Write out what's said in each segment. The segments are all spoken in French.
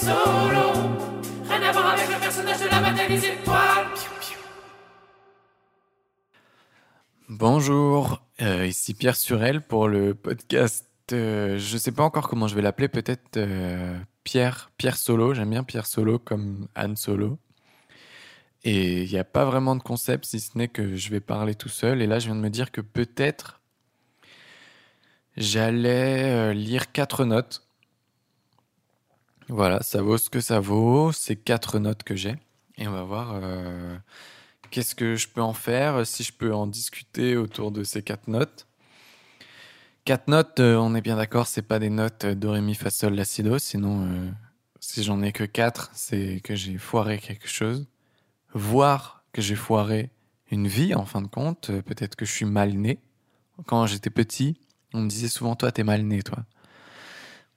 Solo. Rien à voir avec le personnage de la. Bonjour, euh, ici Pierre Surel pour le podcast. euh, je sais pas encore comment je vais l'appeler, peut-être euh, Pierre, Pierre Solo. J'aime bien Pierre Solo comme Anne Solo. Et il n'y a pas vraiment de concept si ce n'est que je vais parler tout seul. Et là, je viens de me dire que peut-être j'allais euh, lire quatre notes. Voilà, ça vaut ce que ça vaut. C'est quatre notes que j'ai. Et on va voir. euh, Qu'est-ce que je peux en faire si je peux en discuter autour de ces quatre notes Quatre notes, euh, on est bien d'accord, c'est pas des notes euh, do, ré, mi, fa, sol, la, si, do. Sinon, euh, si j'en ai que quatre, c'est que j'ai foiré quelque chose. Voire que j'ai foiré une vie, en fin de compte. Euh, Peut-être que je suis mal né. Quand j'étais petit, on me disait souvent, toi, t'es mal né, toi.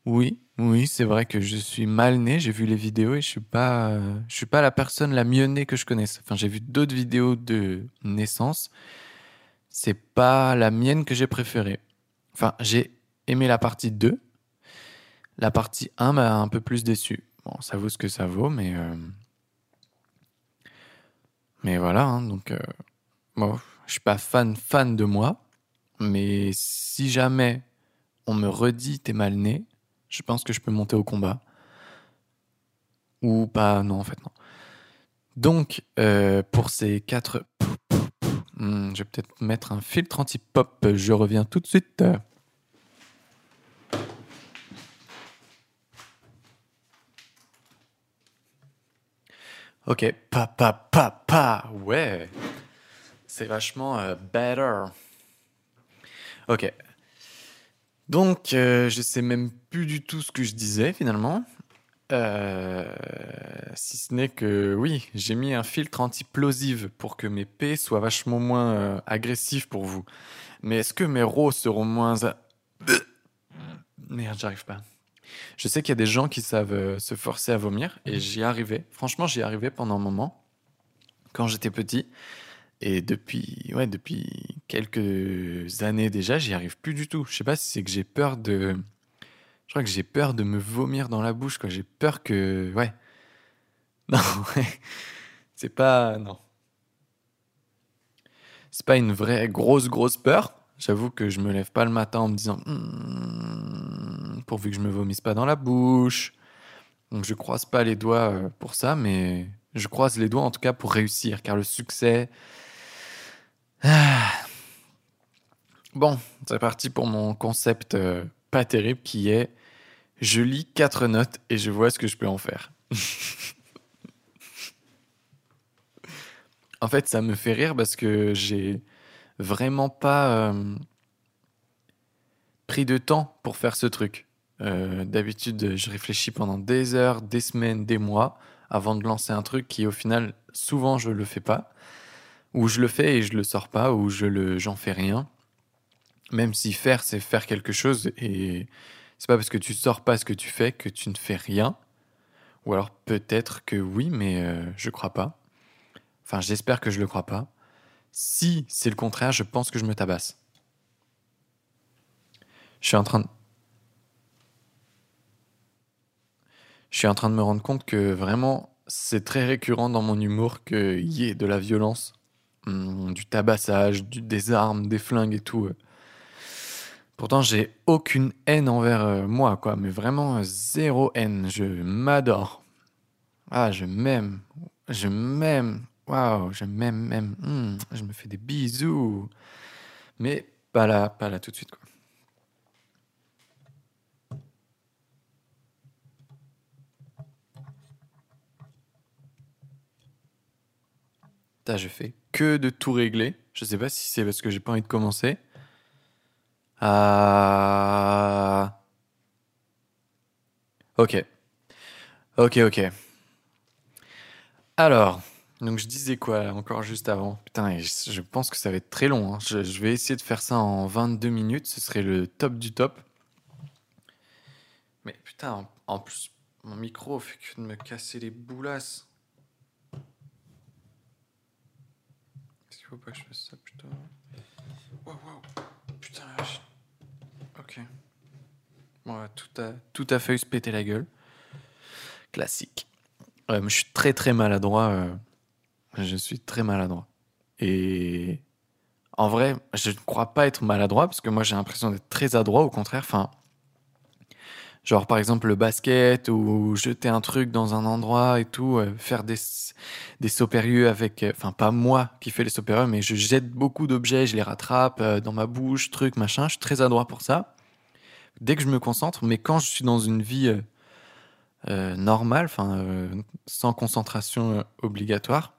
Oui, oui, c'est vrai que je suis mal né. J'ai vu les vidéos et je suis pas, je suis pas la personne la mieux née que je connaisse. Enfin, j'ai vu d'autres vidéos de naissance. C'est pas la mienne que j'ai préférée. Enfin, j'ai aimé la partie 2. La partie 1 m'a un peu plus déçu. Bon, ça vaut ce que ça vaut, mais euh, mais voilà. hein, donc, euh, bon, je suis pas fan fan de moi, mais si jamais on me redit t'es mal né, je pense que je peux monter au combat. Ou pas, non, en fait, non. Donc, euh, pour ces quatre. Hmm, je vais peut-être mettre un filtre anti-pop. Je reviens tout de suite. Ok, pa, pa, pa, pa. Ouais. C'est vachement euh, better. Ok. Donc, euh, je sais même plus du tout ce que je disais finalement. Euh, si ce n'est que oui, j'ai mis un filtre anti-plosive pour que mes P soient vachement moins euh, agressifs pour vous. Mais est-ce que mes RO seront moins... a- Merde, j'arrive pas. Je sais qu'il y a des gens qui savent euh, se forcer à vomir et j'y arrivais. Franchement, j'y arrivais pendant un moment quand j'étais petit. Et depuis, ouais, depuis quelques années déjà, j'y arrive plus du tout. Je sais pas si c'est que j'ai peur de. Je crois que j'ai peur de me vomir dans la bouche. J'ai peur que. Ouais. Non, ouais. C'est pas. Non. C'est pas une vraie grosse, grosse peur. J'avoue que je me lève pas le matin en me disant. Hmm, pourvu que je me vomisse pas dans la bouche. Donc je croise pas les doigts euh, pour ça, mais je croise les doigts en tout cas pour réussir, car le succès. Bon, c'est parti pour mon concept euh, pas terrible qui est je lis quatre notes et je vois ce que je peux en faire. en fait, ça me fait rire parce que j'ai vraiment pas euh, pris de temps pour faire ce truc. Euh, D'habitude, je réfléchis pendant des heures, des semaines, des mois avant de lancer un truc qui, au final, souvent, je le fais pas. Ou je le fais et je le sors pas, ou je le, j'en fais rien. Même si faire, c'est faire quelque chose, et c'est pas parce que tu sors pas ce que tu fais que tu ne fais rien. Ou alors peut-être que oui, mais euh, je crois pas. Enfin, j'espère que je le crois pas. Si c'est le contraire, je pense que je me tabasse. Je suis en train de... Je suis en train de me rendre compte que vraiment, c'est très récurrent dans mon humour qu'il y ait de la violence, hum, du tabassage, du- des armes, des flingues et tout. euh. Pourtant, j'ai aucune haine envers euh, moi, quoi, mais vraiment euh, zéro haine. Je m'adore. Ah, je m'aime. Je m'aime. Waouh, je m'aime, même. Hum, je me fais des bisous. Mais pas là, pas là tout de suite, quoi. Putain, je fais que de tout régler. Je sais pas si c'est parce que j'ai pas envie de commencer. Ah. Ok. Ok, ok. Alors, donc je disais quoi encore juste avant? Putain, je pense que ça va être très long. hein. Je, je vais essayer de faire ça en 22 minutes. Ce serait le top du top. Mais putain, en, en plus, mon micro fait que de me casser les boulasses. Est-ce qu'il faut pas que je fasse ça plutôt Wow, wow. Putain, la vache. Ok. Bon, tout a, tout a failli se péter la gueule. classique. Je suis très très maladroit. euh, je suis très maladroit. Et en vrai, je ne crois pas être maladroit parce que moi j'ai l'impression d'être très adroit. Au contraire, enfin, genre par exemple le basket ou jeter un truc dans un endroit et tout, euh, faire des des sauts périlleux avec, euh, enfin pas moi qui fais les sauts périlleux, mais je jette beaucoup d'objets, je les rattrape euh, dans ma bouche, truc machin. Je suis très adroit pour ça. Dès que je me concentre, mais quand je suis dans une vie normale, enfin sans concentration obligatoire,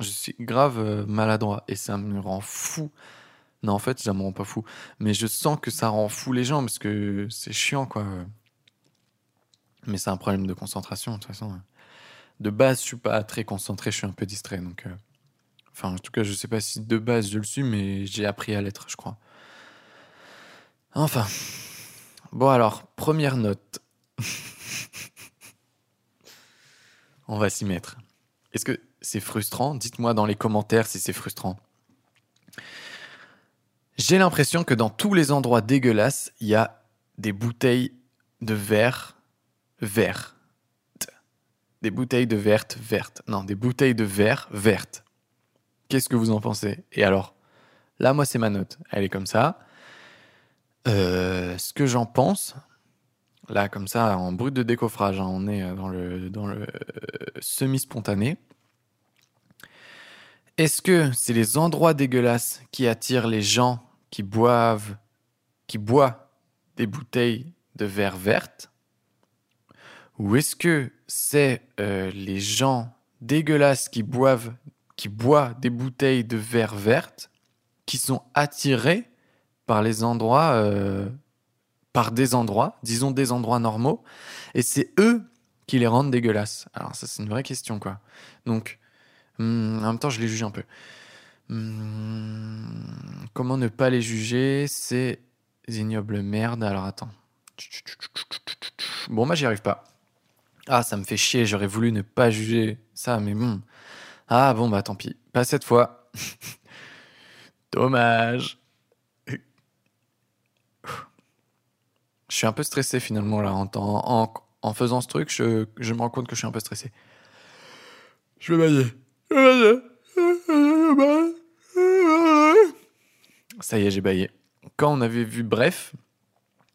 je suis grave maladroit et ça me rend fou. Non, en fait, ça me rend pas fou, mais je sens que ça rend fou les gens parce que c'est chiant quoi. Mais c'est un problème de concentration de toute façon. De base, je suis pas très concentré, je suis un peu distrait donc. euh, Enfin, en tout cas, je sais pas si de base je le suis, mais j'ai appris à l'être, je crois. Enfin. Bon alors, première note. On va s'y mettre. Est-ce que c'est frustrant? Dites-moi dans les commentaires si c'est frustrant. J'ai l'impression que dans tous les endroits dégueulasses, il y a des bouteilles de verre vert. Des bouteilles de verte vertes. Non, des bouteilles de verre vertes. Qu'est-ce que vous en pensez? Et alors, là, moi, c'est ma note. Elle est comme ça. Euh, ce que j'en pense, là, comme ça, en brut de décoffrage, hein, on est euh, dans le, dans le euh, semi-spontané. Est-ce que c'est les endroits dégueulasses qui attirent les gens qui boivent, qui boivent des bouteilles de verre vertes Ou est-ce que c'est euh, les gens dégueulasses qui boivent, qui boivent des bouteilles de verre vertes qui sont attirés par les endroits, euh, par des endroits, disons des endroits normaux, et c'est eux qui les rendent dégueulasses? Alors ça c'est une vraie question quoi. Donc hum, en même temps je les juge un peu. Hum, comment ne pas les juger? C'est ignoble merde. Alors attends. Bon moi j'y arrive pas. Ah ça me fait chier. J'aurais voulu ne pas juger ça, mais bon. Ah bon bah tant pis. Pas cette fois. Dommage. Je suis un peu stressé finalement là. En, faisant ce truc, je, me rends compte que je suis un peu stressé. Je vais bailler. Je vais bailler. Ça y est, j'ai baillé. Quand on avait vu Bref,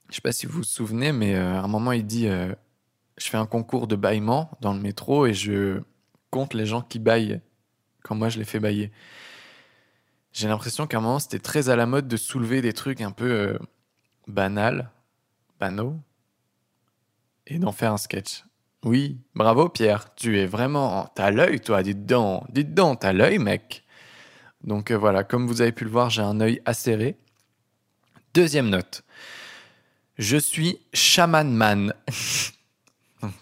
je sais pas si vous vous souvenez, mais euh, à un moment il dit euh, Je fais un concours de bâillement dans le métro et je compte les gens qui baillent quand moi je les fais bailler. J'ai l'impression qu'à un moment c'était très à la mode de soulever des trucs un peu euh, banals, banaux, et d'en faire un sketch. Oui, bravo Pierre, tu es vraiment... T'as l'œil toi, dites donc, dites donc, t'as l'œil mec. Donc euh, voilà, comme vous avez pu le voir, j'ai un œil acéré. Deuxième note. Je suis shaman man.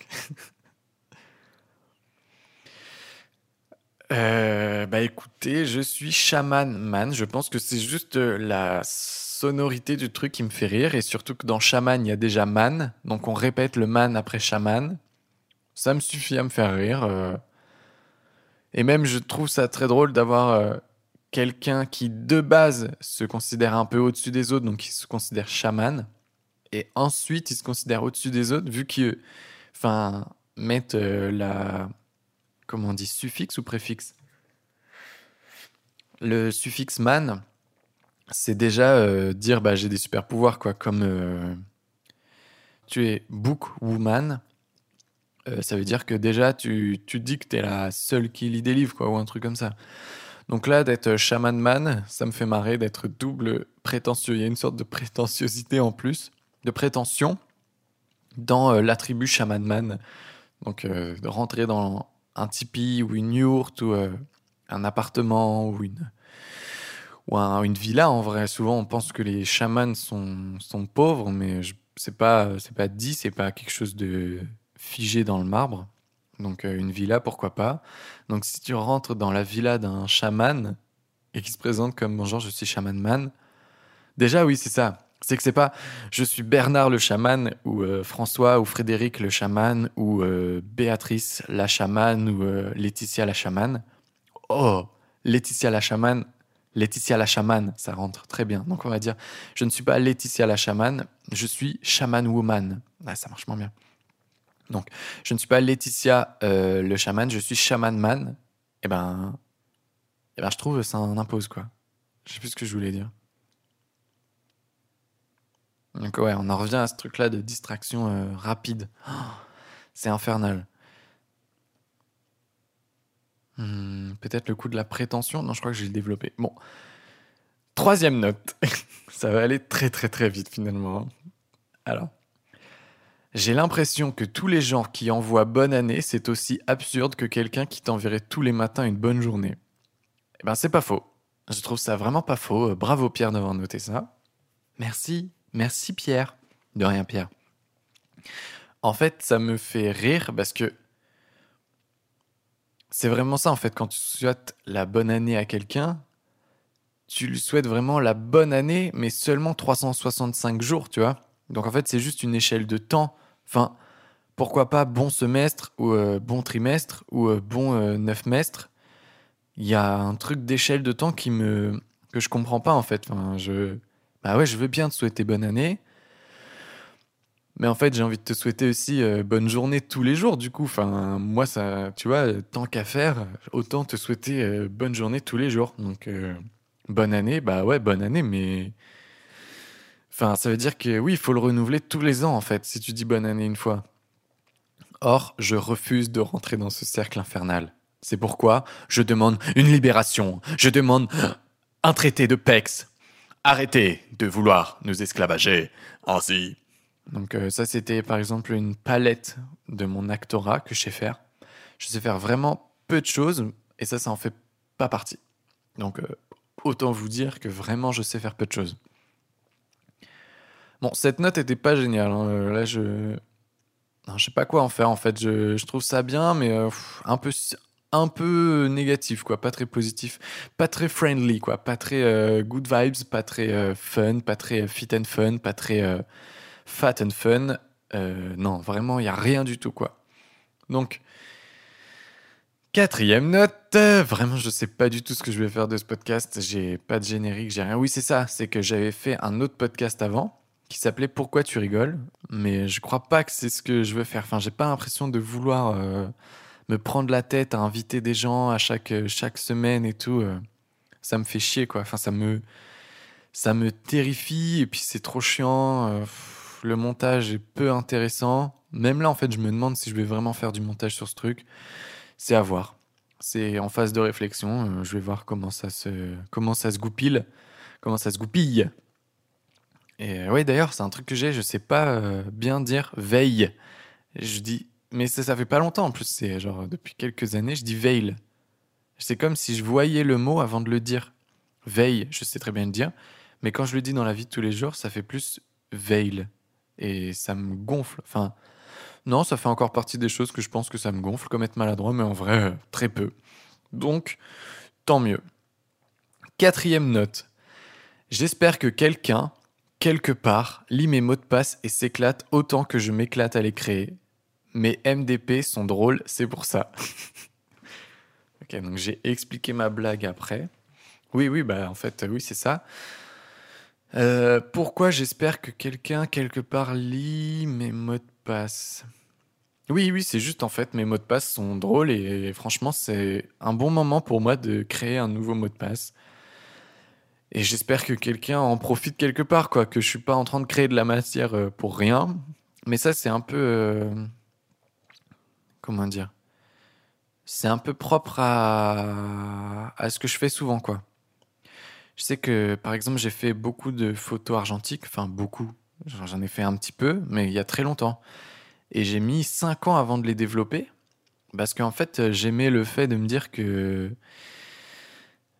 Euh, bah écoutez, je suis shaman man. Je pense que c'est juste euh, la sonorité du truc qui me fait rire et surtout que dans shaman il y a déjà man, donc on répète le man après shaman. Ça me suffit à me faire rire. euh. Et même je trouve ça très drôle d'avoir quelqu'un qui de base se considère un peu au-dessus des autres, donc il se considère chaman, et ensuite il se considère au-dessus des autres vu qu'ils, enfin, mettent euh, la, comment on dit, suffixe ou préfixe? Le suffixe man, c'est déjà euh, dire bah j'ai des super pouvoirs quoi, comme euh, tu es book woman. ça veut dire que déjà tu, tu dis que t'es la seule qui lit des livres quoi ou un truc comme ça. Donc là, d'être shaman man, ça me fait marrer d'être double prétentieux. Il y a une sorte de prétentiosité en plus, de prétention dans euh, l'attribut shaman man. Donc euh, rentrer dans un tipi ou une yourte ou euh, un appartement ou une ou un- une villa en vrai. Souvent, on pense que les chamans sont, sont pauvres, mais c'est pas pas dit, c'est pas quelque chose de figé dans le marbre. Donc euh, une villa, pourquoi pas? Donc si tu rentres dans la villa d'un chaman et qui se présente comme bonjour, je suis chaman man. Déjà oui, c'est ça. C'est que c'est pas je suis Bernard le chaman ou euh, François ou Frédéric le chaman ou euh, Béatrice la chamane ou euh, Laetitia la chamane. Oh, Laetitia la chamane, Laetitia la chamane, ça rentre très bien. Donc on va dire je ne suis pas Laetitia la chamane, je suis chaman woman. Ça marche moins bien. Donc, je ne suis pas Laetitia le chaman, je suis chaman man. Et ben, et ben, je trouve ça en impose quoi. Je sais plus ce que je voulais dire. Donc ouais, on en revient à ce truc-là de distraction euh, rapide. C'est infernal. Hmm, Peut-être le coup de la prétention? Non, je crois que j'ai développé. Bon. Troisième note. Ça va aller très très très vite finalement. hein. Alors. J'ai l'impression que tous les gens qui envoient bonne année, c'est aussi absurde que quelqu'un qui t'enverrait tous les matins une bonne journée. Eh ben, c'est pas faux. Je trouve ça vraiment pas faux. Bravo Pierre d'avoir noté ça. Merci. Merci Pierre. De rien Pierre. En fait, ça me fait rire parce que c'est vraiment ça en fait. Quand tu souhaites la bonne année à quelqu'un, tu lui souhaites vraiment la bonne année, mais seulement 365 jours, tu vois. Donc en fait, c'est juste une échelle de temps. Enfin, pourquoi pas bon semestre ou euh, bon trimestre ou euh, bon euh, neufmestre Il y a un truc d'échelle de temps qui me que je comprends pas en fait. Enfin, je bah ouais, je veux bien te souhaiter bonne année. Mais en fait, j'ai envie de te souhaiter aussi euh, bonne journée tous les jours, du coup. Enfin, moi, ça, tu vois, tant qu'à faire, autant te souhaiter euh, bonne journée tous les jours. Donc, euh, bonne année, bah ouais, bonne année, mais. Enfin, ça veut dire que oui, il faut le renouveler tous les ans, en fait, si tu dis bonne année une fois. Or, je refuse de rentrer dans ce cercle infernal. C'est pourquoi je demande une libération. Je demande un traité de PEX. Arrêtez de vouloir nous esclavager ainsi. Donc euh, ça, c'était par exemple une palette de mon actorat que je sais faire. Je sais faire vraiment peu de choses et ça, ça en fait pas partie. Donc euh, autant vous dire que vraiment, je sais faire peu de choses. Bon, cette note était pas géniale. hein. Euh, Là, je... Non, je sais pas quoi en faire en fait. Je, je trouve ça bien, mais un peu un peu négatif quoi, pas très positif, pas très friendly quoi, pas très euh, good vibes, pas très euh, fun, pas très euh, fit and fun, pas très euh, fat and fun. Euh, non, vraiment, il y a rien du tout quoi. Donc quatrième note, euh, vraiment je sais pas du tout ce que je vais faire de ce podcast, j'ai pas de générique, j'ai rien. Oui, c'est ça, c'est que j'avais fait un autre podcast avant qui s'appelait Pourquoi tu rigoles, mais je crois pas que c'est ce que je veux faire. Enfin, j'ai pas l'impression de vouloir euh, me prendre la tête à inviter des gens à chaque, euh, chaque semaine et tout. euh, ça me fait chier, quoi. Enfin, ça me, ça me terrifie et puis c'est trop chiant. euh, le montage est peu intéressant. Même là, en fait, je me demande si je vais vraiment faire du montage sur ce truc. C'est à voir. C'est en phase de réflexion. je vais voir comment ça se, comment ça se goupille. Comment ça se goupille. Et ouais, d'ailleurs, c'est un truc que j'ai. Je sais pas bien dire veille. Je dis, mais ça, fait pas longtemps en plus. C'est genre depuis quelques années, je dis veille. C'est comme si je voyais le mot avant de le dire. Veille, je sais très bien le dire. Mais quand je le dis dans la vie de tous les jours, ça fait plus veille. Et ça me gonfle. Enfin, non, ça fait encore partie des choses que je pense que ça me gonfle, comme être maladroit, mais en vrai, euh, très peu. Donc, tant mieux. Quatrième note. J'espère que quelqu'un, quelque part, lit mes mots de passe et s'éclate autant que je m'éclate à les créer. Mes MDP sont drôles, c'est pour ça. ok, donc j'ai expliqué ma blague après. Oui, oui, bah en fait, oui, c'est ça. Euh, pourquoi j'espère que quelqu'un, quelque part, lit mes mots de passe? Oui, oui, c'est juste en fait, mes mots de passe sont drôles et, franchement, c'est un bon moment pour moi de créer un nouveau mot de passe. Et j'espère que quelqu'un en profite quelque part, quoi, que je suis pas en train de créer de la matière euh, pour rien. Mais ça, c'est un peu. euh, comment dire? C'est un peu propre à, ce que je fais souvent, quoi. Je sais que, par exemple, j'ai fait beaucoup de photos argentiques, enfin beaucoup. J'en ai fait un petit peu, mais il y a très longtemps. Et j'ai mis 5 ans avant de les développer, parce qu'en fait, j'aimais le fait de me dire que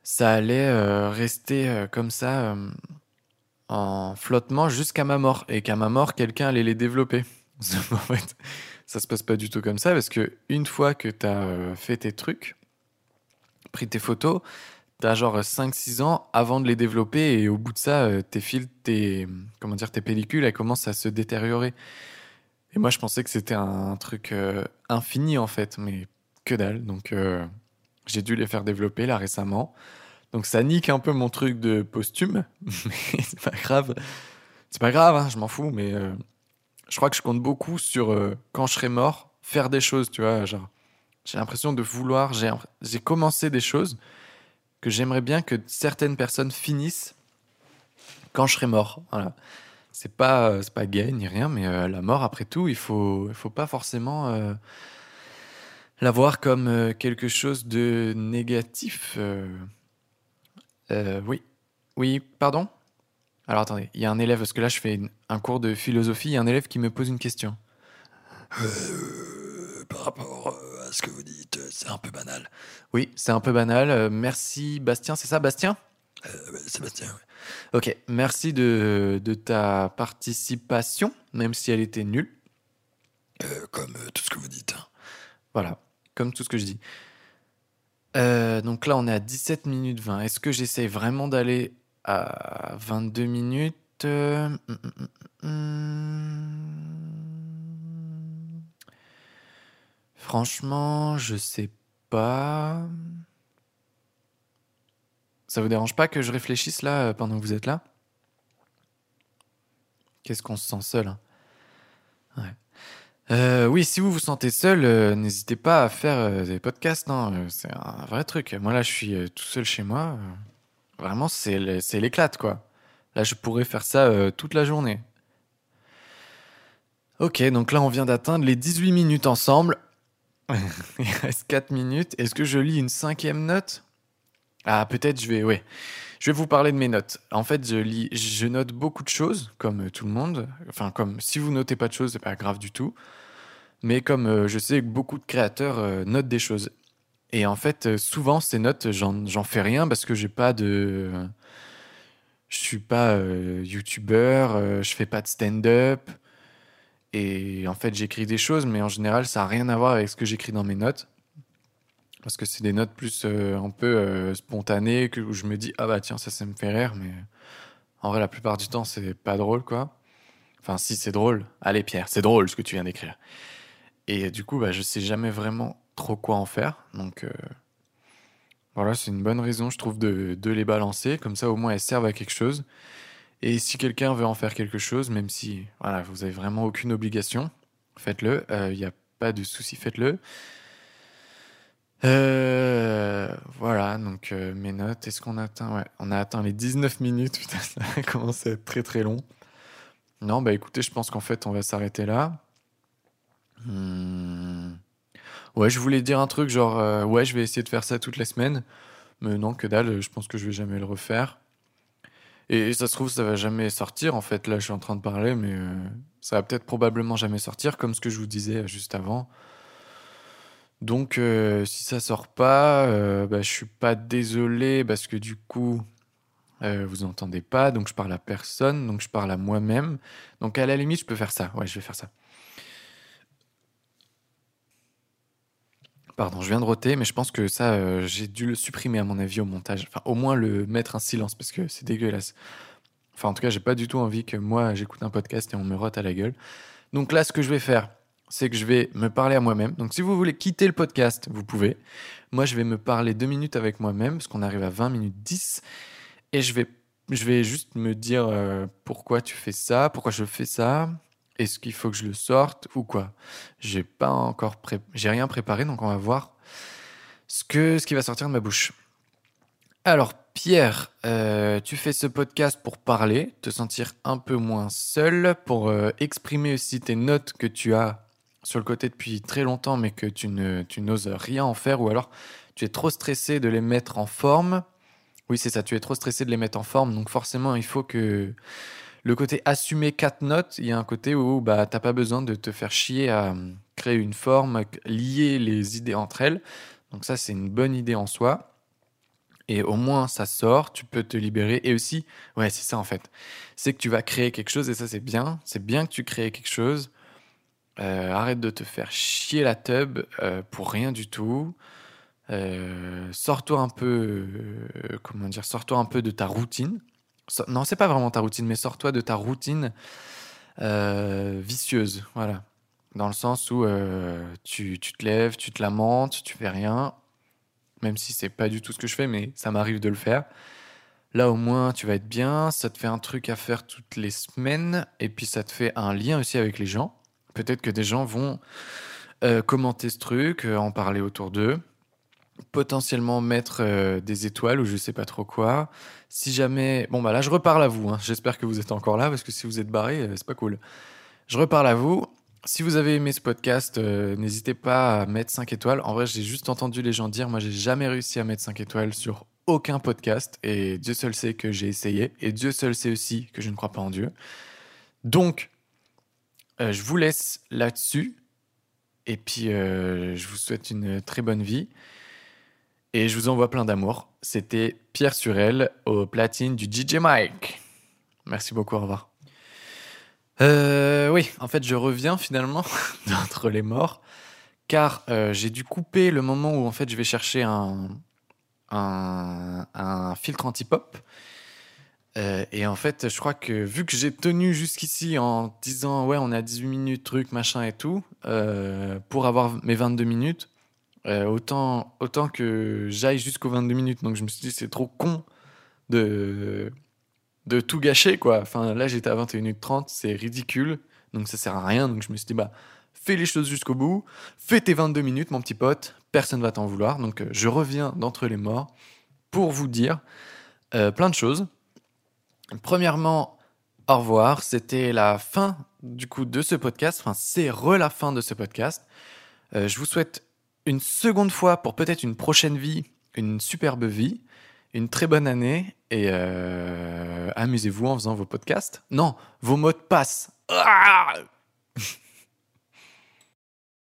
ça allait euh, rester euh, comme ça euh, en flottement jusqu'à ma mort, et qu'à ma mort, quelqu'un allait les développer. ça se passe pas du tout comme ça, parce que une fois que tu as fait tes trucs, pris tes photos, T'as genre 5-6 ans avant de les développer et au bout de ça, euh, tes fils, tes, comment dire, tes pellicules, elles commencent à se détériorer. Et moi, je pensais que c'était un truc euh, infini en fait, mais que dalle. Donc, euh, j'ai dû les faire développer là récemment. Donc, ça nique un peu mon truc de posthume, mais c'est pas grave. C'est pas grave, hein, je m'en fous, mais euh, je crois que je compte beaucoup sur euh, quand je serai mort, faire des choses, tu vois. J'ai l'impression de vouloir, j'ai, commencé des choses que j'aimerais bien que certaines personnes finissent quand je serai mort. Voilà. C'est pas, euh, c'est pas gay ni rien, mais euh, la mort, après tout, il faut, il faut pas forcément euh, la voir comme quelque chose de négatif. oui. Oui, pardon? Alors attendez, il y a un élève, parce que là je fais une- un cours de philosophie, il y a un élève qui me pose une question. Euh, par rapport euh, à ce que vous dites, euh, c'est un peu banal. Oui, c'est un peu banal. euh, merci Bastien, c'est ça Bastien? Euh, Sébastien, ouais. Ok, merci de, de ta participation, même si elle était nulle. Comme tout ce que vous dites. hein. Voilà, comme tout ce que je dis. Donc là, on est à 17 minutes 20. Est-ce que j'essaie vraiment d'aller à 22 minutes Euh, hum, hum, hum. Franchement, je sais pas. Ça vous dérange pas que je réfléchisse là euh, pendant que vous êtes là? Qu'est-ce qu'on se sent seul hein? Euh, oui, si vous vous sentez seul, n'hésitez pas à faire des podcasts. hein, c'est un vrai truc. Moi, là, je suis tout seul chez moi. Vraiment, c'est l'éclate, quoi. Là, je pourrais faire ça euh, toute la journée. Ok, donc là, on vient d'atteindre les 18 minutes ensemble. Il reste 4 minutes. Est-ce que je lis une cinquième note? Ah, peut-être je vais... Ouais. Je vais vous parler de mes notes. En fait, je note beaucoup de choses, comme euh, tout le monde. Enfin, comme si vous notez pas de choses, c'est pas grave du tout. Mais comme euh, je sais que beaucoup de créateurs notent des choses. Et en fait, euh, souvent, ces notes, j'en fais rien parce que j'ai pas de. Je suis pas euh, youtubeur, euh, je fais pas de stand-up. Et en fait, j'écris des choses, mais en général, ça a rien à voir avec ce que j'écris dans mes notes. Parce que c'est des notes plus euh, un peu euh, spontanées, où je me dis, ah bah tiens, ça, ça me fait rire, mais en vrai, la plupart du temps, c'est pas drôle, quoi. Enfin, si, c'est drôle. Allez, Pierre, c'est drôle ce que tu viens d'écrire. Et du coup, bah, je sais jamais vraiment trop quoi en faire. Donc, euh, voilà, c'est une bonne raison, je trouve, de, de les balancer. Comme ça, au moins, elles servent à quelque chose. Et si quelqu'un veut en faire quelque chose, même si voilà, vous avez vraiment aucune obligation, faites-le. Il n'y a pas de souci, faites-le. Euh, voilà, donc euh, mes notes, est-ce qu'on a atteint Ouais, on a atteint les 19 minutes. Putain, ça commence à être très très long. Non, bah écoutez, je pense qu'en fait, on va s'arrêter là. Hmm. Ouais, je voulais dire un truc genre, euh, ouais, je vais essayer de faire ça toutes les semaines. Mais non, que dalle, je pense que je vais jamais le refaire. Et ça se trouve, ça va jamais sortir. En fait, là, je suis en train de parler, mais euh, ça va peut-être probablement jamais sortir, comme ce que je vous disais juste avant. Donc, euh, si ça sort pas, bah, je suis pas désolé parce que du coup, vous entendez pas. Donc, je parle à personne. Donc, je parle à moi-même. Donc, à la limite, je peux faire ça. Ouais, je vais faire ça. Pardon, je viens de roter, mais je pense que ça, euh, j'ai dû le supprimer à mon avis au montage. Enfin, au moins le mettre en silence parce que c'est dégueulasse. Enfin, en tout cas, j'ai pas du tout envie que moi j'écoute un podcast et on me rote à la gueule. Donc là, ce que je vais faire, c'est que je vais me parler à moi-même. Donc si vous voulez quitter le podcast, vous pouvez. Moi, je vais me parler deux minutes avec moi-même parce qu'on arrive à 20 minutes 10 et je vais, je vais juste me dire euh, pourquoi tu fais ça, pourquoi je fais ça. Est-ce qu'il faut que je le sorte ou quoi J'ai pas encore pré... j'ai rien préparé, donc on va voir ce que ce qui va sortir de ma bouche. Alors Pierre, euh, tu fais ce podcast pour parler, te sentir un peu moins seul, pour euh, exprimer aussi tes notes que tu as sur le côté depuis très longtemps, mais que tu ne tu n'oses rien en faire, ou alors tu es trop stressé de les mettre en forme. Oui, c'est ça, tu es trop stressé de les mettre en forme, donc forcément il faut que le côté assumer quatre notes, il y a un côté où bah, t'as pas besoin de te faire chier à euh, créer une forme, lier les idées entre elles. Donc ça, c'est une bonne idée en soi. Et au moins, ça sort, tu peux te libérer. Et aussi, ouais, c'est ça en fait. C'est que tu vas créer quelque chose et ça, c'est bien. C'est bien que tu crées quelque chose. Euh, arrête de te faire chier la tub euh, pour rien du tout. Sors-toi un peu, comment dire, sors-toi un peu de ta routine. Non, c'est pas vraiment ta routine, mais sors-toi de ta routine euh, vicieuse, voilà. Dans le sens où euh, tu, te lèves, tu te lamentes, tu fais rien, même si c'est pas du tout ce que je fais, mais ça m'arrive de le faire. Là, au moins, tu vas être bien. Ça te fait un truc à faire toutes les semaines. Et puis, ça te fait un lien aussi avec les gens. Peut-être que des gens vont euh, commenter ce truc, en parler autour d'eux. Potentiellement mettre euh, des étoiles ou je sais pas trop quoi. Si jamais. Bon, bah là, je reparle à vous. hein. J'espère que vous êtes encore là parce que si vous êtes barré, euh, c'est pas cool. Je reparle à vous. Si vous avez aimé ce podcast, euh, n'hésitez pas à mettre 5 étoiles. En vrai, j'ai juste entendu les gens dire, moi, j'ai jamais réussi à mettre 5 étoiles sur aucun podcast. Et Dieu seul sait que j'ai essayé. Et Dieu seul sait aussi que je ne crois pas en Dieu. Donc, euh, je vous laisse là-dessus. Et puis, je vous souhaite une très bonne vie. Et je vous envoie plein d'amour. C'était Pierre Surel au platine du DJ Mike. Merci beaucoup, au revoir. Euh, oui, en fait, je reviens finalement d'entre les morts, car euh, j'ai dû couper le moment où en fait je vais chercher un, un, filtre anti-pop. Euh, et en fait, je crois que vu que j'ai tenu jusqu'ici en disant ouais, on à 18 minutes, truc, machin et tout, pour avoir mes 22 minutes, euh, autant, autant que j'aille jusqu'aux 22 minutes. Donc je me suis dit, c'est trop con de, de tout gâcher, quoi. Enfin, là, j'étais à 21h30, c'est ridicule. Donc ça sert à rien. Donc je me suis dit, bah, fais les choses jusqu'au bout. Fais tes 22 minutes, mon petit pote. Personne va t'en vouloir. Donc euh, je reviens d'entre les morts pour vous dire euh, plein de choses. Premièrement, au revoir. C'était la fin du coup de ce podcast. Enfin, c'est re la fin de ce podcast. Je vous souhaite une seconde fois pour peut-être une prochaine vie, une superbe vie, une très bonne année et euh, amusez-vous en faisant vos podcasts. Non, vos mots de passe. Ah